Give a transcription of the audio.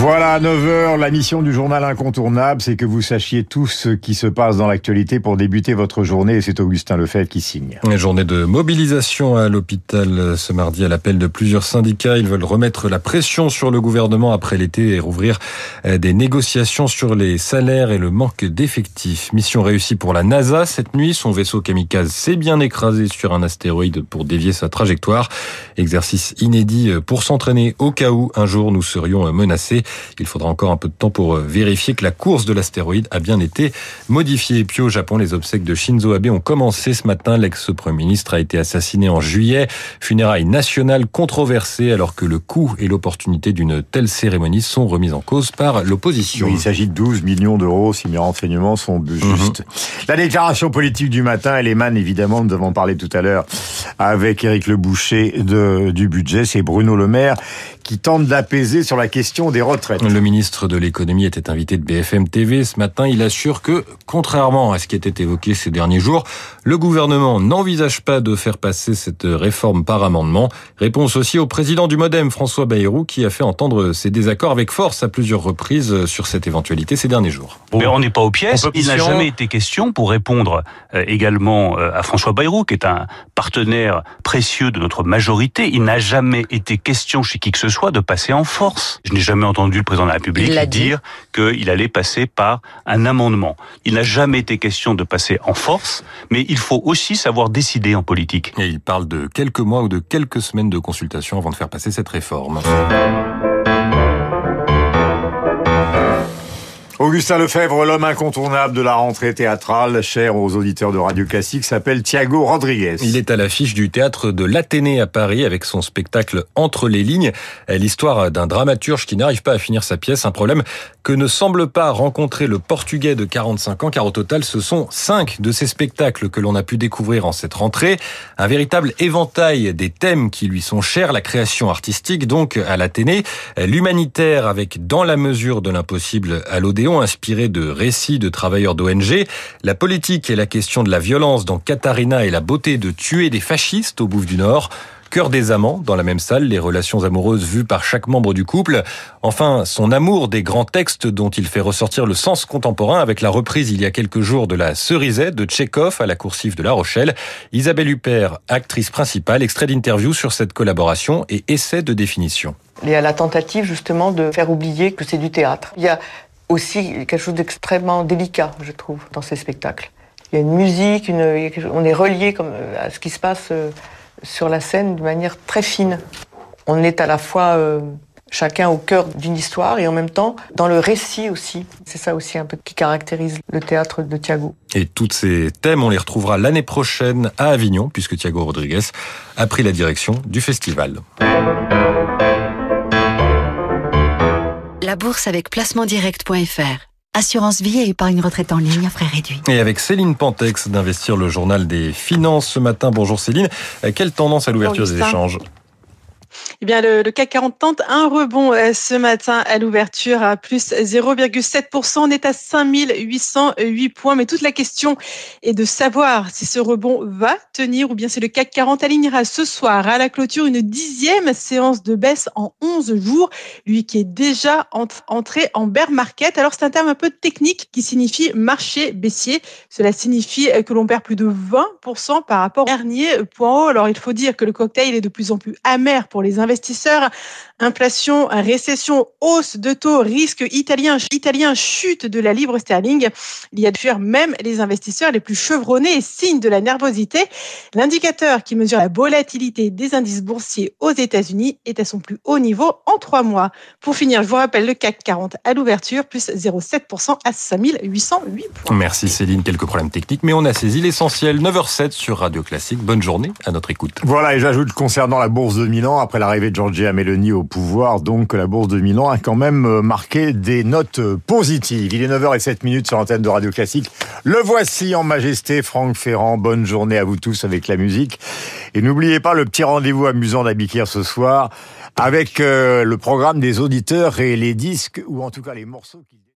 Voilà, 9h, la mission du journal incontournable, c'est que vous sachiez tout ce qui se passe dans l'actualité pour débuter votre journée, et c'est Augustin Lefebvre qui signe. Une journée de mobilisation à l'hôpital ce mardi à l'appel de plusieurs syndicats. Ils veulent remettre la pression sur le gouvernement après l'été et rouvrir euh, des négociations sur les salaires et le manque d'effectifs. Mission réussie pour la NASA. Cette nuit, son vaisseau kamikaze s'est bien écrasé sur un astéroïde pour dévier sa trajectoire. Exercice inédit pour s'entraîner au cas où un jour nous serions menacés. Il faudra encore un peu de temps pour euh, vérifier que la course de l'astéroïde a bien été modifiée. Et puis au Japon, les obsèques de Shinzo Abe ont commencé ce matin. L'ex-premier ministre a été assassiné en juillet. Funérailles nationales controversées alors que le coût et l'opportunité d'une telle cérémonie sont remis en cause par l'opposition. il s'agit de 12 millions d'euros si mes renseignements sont justes. La déclaration politique du matin, elle émane évidemment, nous avons parlé tout à l'heure avec Éric Le Boucher de, du budget. C'est Bruno Le Maire qui tente d'apaiser sur la question des retraites. Le ministre de l'économie était invité de BFM TV ce matin. Il assure que, contrairement à ce qui était évoqué ces derniers jours, le gouvernement n'envisage pas de faire passer cette réforme par amendement. Réponse aussi au président du Modem, François Bayrou, qui a fait entendre ses désaccords avec force à plusieurs reprises sur cette éventualité ces derniers jours. Mais on n'est pas aux pièces. Il n'a jamais été question, pour répondre euh, également euh, à François Bayrou, qui est un partenaire précieux de notre majorité, il n'a jamais été question chez qui que ce soit de passer en force. Je n'ai jamais entendu le président de la République dire qu'il allait passer par un amendement. Il n'a jamais été question de passer en force, mais il faut aussi savoir décider en politique. Et il parle de quelques mois ou de quelques semaines de consultation avant de faire passer cette réforme. Augustin Lefebvre, l'homme incontournable de la rentrée théâtrale, cher aux auditeurs de Radio Classique, s'appelle Thiago Rodriguez. Il est à l'affiche du théâtre de l'Athénée à Paris avec son spectacle Entre les lignes, l'histoire d'un dramaturge qui n'arrive pas à finir sa pièce, un problème que ne semble pas rencontrer le portugais de 45 ans, car au total, ce sont cinq de ces spectacles que l'on a pu découvrir en cette rentrée. Un véritable éventail des thèmes qui lui sont chers, la création artistique donc à l'Athénée, l'humanitaire avec dans la mesure de l'impossible à l'Odéon, inspiré de récits de travailleurs d'ONG, la politique et la question de la violence dans Katharina et la beauté de tuer des fascistes au Bouffe du Nord, Cœur des amants, dans la même salle, les relations amoureuses vues par chaque membre du couple. Enfin, son amour des grands textes dont il fait ressortir le sens contemporain avec la reprise il y a quelques jours de la Cerisette de Tchekhov à la coursive de La Rochelle. Isabelle Huppert, actrice principale, extrait d'interview sur cette collaboration et essai de définition. Il y a la tentative justement de faire oublier que c'est du théâtre. Il y a aussi quelque chose d'extrêmement délicat, je trouve, dans ces spectacles. Il y a une musique, on est relié à ce qui se passe euh, sur la scène de manière très fine. On est à la fois euh, chacun au cœur d'une histoire et en même temps dans le récit aussi. C'est ça aussi un peu qui caractérise le théâtre de Thiago. Et tous ces thèmes, on les retrouvera l'année prochaine à Avignon, puisque Thiago Rodriguez a pris la direction du festival. La bourse avec placementdirect.fr. Assurance vie et épargne retraite en ligne à frais réduits. Et avec Céline Pantex d'Investir le Journal des Finances ce matin. Bonjour Céline. Quelle tendance à l'ouverture des échanges? Eh bien, le, CAC 40 tente un rebond euh, ce matin à l'ouverture à plus 0,7%. On est à 5808 points. Mais toute la question est de savoir si ce rebond va tenir ou bien si le CAC 40 alignera ce soir à la clôture une dixième séance de baisse en 11 jours. Lui qui est déjà entré en bear market. Alors, c'est un terme un peu technique qui signifie marché baissier. Cela signifie que l'on perd plus de 20% par rapport au dernier point haut. Alors, il faut dire que le cocktail est de plus en plus amer pour les investisseurs. Inflation, récession, hausse de taux, risque italien, italien, chute de la libre sterling. Il y a de même les investisseurs les plus chevronnés et signe de la nervosité. L'indicateur qui mesure la volatilité des indices boursiers aux États-Unis est à son plus haut niveau en trois mois. Pour finir, je vous rappelle le CAC 40 à l'ouverture, plus 0,7% à 5808 points. Merci Céline, quelques problèmes techniques, mais on a saisi l'essentiel. 9h07 sur Radio Classique. Bonne journée à notre écoute. Voilà, et j'ajoute concernant la bourse de Milan, après l'arrivée de Giorgia Meloni au pouvoir, donc la bourse de Milan a quand même euh, marqué des notes euh, positives. Il est 9h07 minutes sur l'antenne de Radio Classique. Le voici en majesté, Franck Ferrand. Bonne journée à vous tous avec la musique. Et n'oubliez pas le petit rendez-vous amusant d'Abikir ce soir avec euh, le programme des auditeurs et les disques, ou en tout cas les morceaux qui...